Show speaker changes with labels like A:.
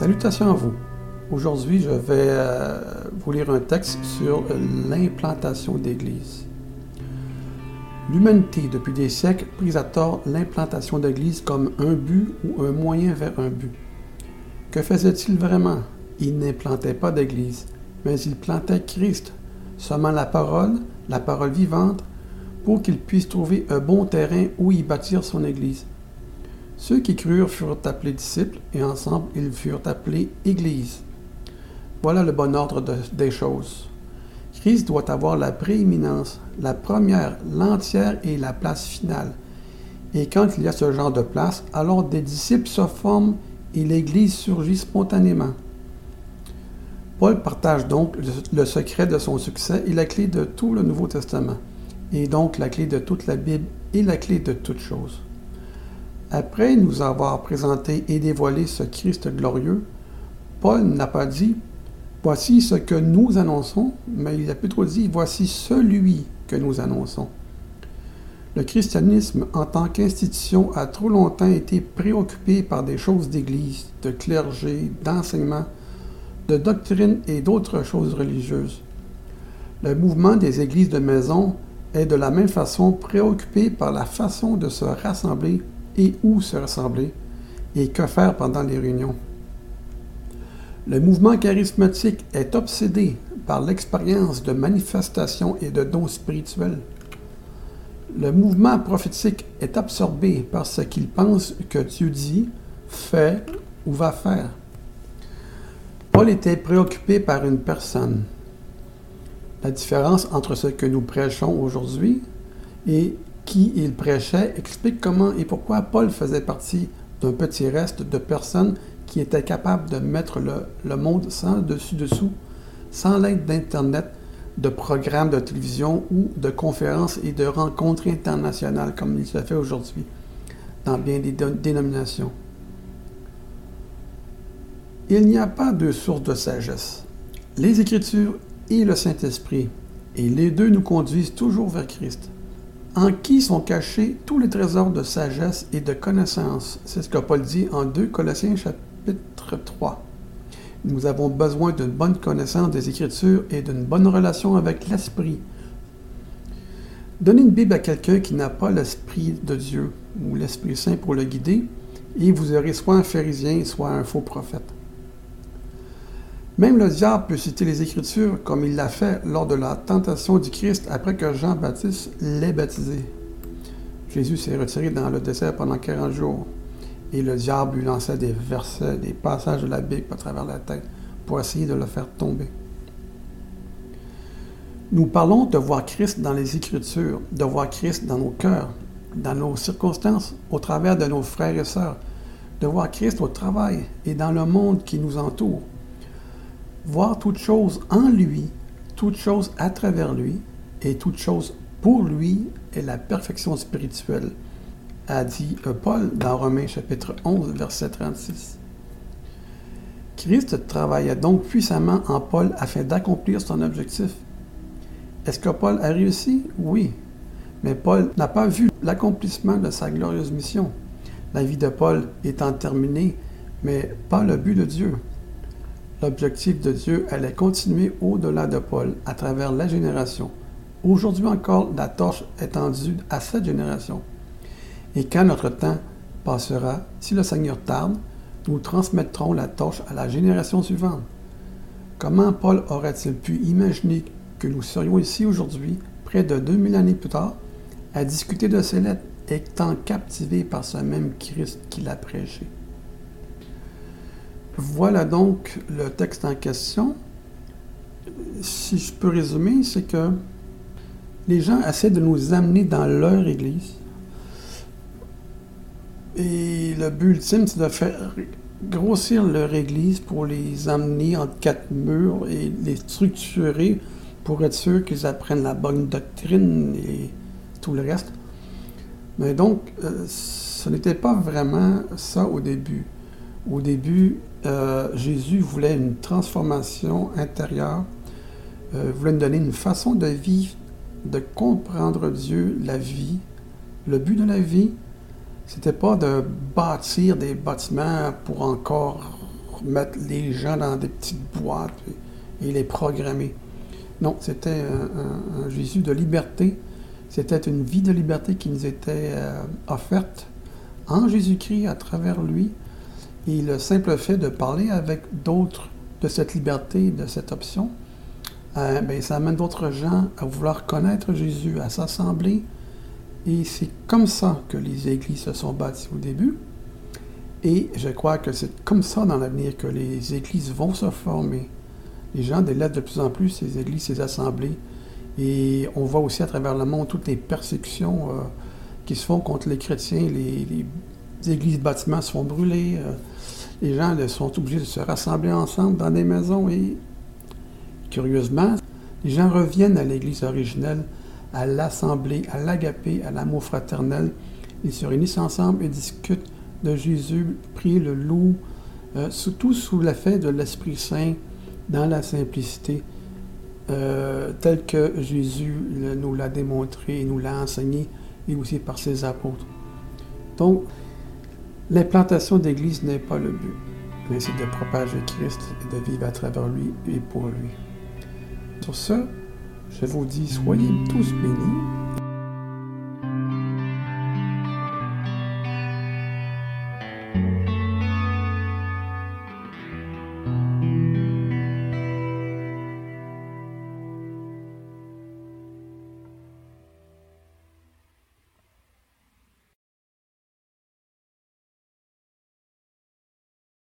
A: Salutations à vous. Aujourd'hui, je vais euh, vous lire un texte sur l'implantation d'églises. L'humanité, depuis des siècles, prise à tort l'implantation d'églises comme un but ou un moyen vers un but. Que faisait-il vraiment? Il n'implantait pas d'église, mais il plantait Christ, semant la parole, la parole vivante, pour qu'il puisse trouver un bon terrain où y bâtir son église. Ceux qui crurent furent appelés disciples, et ensemble ils furent appelés Église. Voilà le bon ordre des choses. Christ doit avoir la prééminence, la première, l'entière et la place finale. Et quand il y a ce genre de place, alors des disciples se forment et l'Église surgit spontanément. Paul partage donc le secret de son succès et la clé de tout le Nouveau Testament, et donc la clé de toute la Bible et la clé de toutes choses. Après nous avoir présenté et dévoilé ce Christ glorieux, Paul n'a pas dit Voici ce que nous annonçons, mais il a plutôt dit Voici celui que nous annonçons. Le christianisme en tant qu'institution a trop longtemps été préoccupé par des choses d'église, de clergé, d'enseignement, de doctrine et d'autres choses religieuses. Le mouvement des églises de maison est de la même façon préoccupé par la façon de se rassembler et où se rassembler et que faire pendant les réunions. Le mouvement charismatique est obsédé par l'expérience de manifestations et de dons spirituels. Le mouvement prophétique est absorbé par ce qu'il pense que Dieu dit, fait ou va faire. Paul était préoccupé par une personne. La différence entre ce que nous prêchons aujourd'hui et qui il prêchait explique comment et pourquoi Paul faisait partie d'un petit reste de personnes qui étaient capables de mettre le, monde sans dessus-dessous, sans l'aide d'Internet, de programmes de télévision ou de conférences et de rencontres internationales comme il se fait aujourd'hui dans bien des dénominations. Il n'y a pas de source de sagesse. Les Écritures et le Saint-Esprit, et les deux nous conduisent toujours vers Christ en qui sont cachés tous les trésors de sagesse et de connaissance? C'est ce que Paul dit en 2 Colossiens chapitre 3. Nous avons besoin d'une bonne connaissance des Écritures et d'une bonne relation avec l'Esprit. Donnez une Bible à quelqu'un qui n'a pas l'Esprit de Dieu ou l'Esprit Saint pour le guider, et vous aurez soit un pharisien, soit un faux prophète. Même le diable peut citer les Écritures comme il l'a fait lors de la tentation du Christ après que Jean-Baptiste l'ait baptisé. Jésus s'est retiré dans le désert pendant 40 jours et le diable lui lançait des versets, des passages de la Bible à travers la tête pour essayer de le faire tomber. Nous parlons de voir Christ dans les Écritures, de voir Christ dans nos cœurs, dans nos circonstances, au travers de nos frères et sœurs, de voir Christ au travail et dans le monde qui nous entoure voir toute chose en lui, toute chose à travers lui et toute chose pour lui est la perfection spirituelle, a dit euh, Paul dans Romains chapitre 11, verset 36. Christ travaillait donc puissamment en Paul afin d'accomplir son objectif. Est-ce que Paul a réussi? Oui. Mais Paul n'a pas vu l'accomplissement de sa glorieuse mission. La vie de Paul étant terminée, mais pas le but de Dieu. L'objectif de Dieu allait continuer au-delà de Paul, à travers la génération. Aujourd'hui encore, la torche est tendue à cette génération. Et quand notre temps passera, si le Seigneur tarde, nous transmettrons la torche à la génération suivante. Comment Paul aurait-il pu imaginer que nous serions ici aujourd'hui, près de 2000 années plus tard, à discuter de ces lettres, étant captivés par ce même Christ qu'il a prêché? Voilà donc le texte en question. Si je peux résumer, c'est que les gens essaient de nous amener dans leur Église. Et le but ultime, c'est de faire grossir leur Église pour les amener entre quatre murs et les structurer pour être sûr qu'ils apprennent la bonne doctrine et tout le reste. Mais donc, euh, ce n'était pas vraiment ça au début. Au début, euh, Jésus voulait une transformation intérieure, euh, voulait nous donner une façon de vivre, de comprendre Dieu, la vie. Le but de la vie, c'était pas de bâtir des bâtiments pour encore mettre les gens dans des petites boîtes et, les programmer. Non, c'était un, Jésus de liberté. C'était une vie de liberté qui nous était euh, offerte en Jésus-Christ à travers lui. Et le simple fait de parler avec d'autres de cette liberté, de cette option, euh, ben, ça amène d'autres gens à vouloir connaître Jésus, à s'assembler. Et c'est comme ça que les églises se sont bâties au début. Et je crois que c'est comme ça dans l'avenir que les églises vont se former. Les gens délaissent de plus en plus ces églises, ces assemblées. Et on voit aussi à travers le monde toutes les persécutions euh, qui se font contre les chrétiens. Les, églises, bâtiments se font brûler. Euh, les gens sont obligés de se rassembler ensemble dans des maisons. Et curieusement, les gens reviennent à l'église originelle, à l'assemblée, à l'agapé, à l'amour fraternel. Ils se réunissent ensemble et discutent de Jésus, prient le loup, euh, surtout sous l'effet de l'Esprit Saint, dans la simplicité, euh, tel que Jésus nous l'a démontré et nous l'a enseigné, et aussi par ses apôtres. Donc, l'implantation d'Église n'est pas le but, mais c'est de propager Christ et de vivre à travers lui et pour lui. Sur ce, je vous dis, soyez tous bénis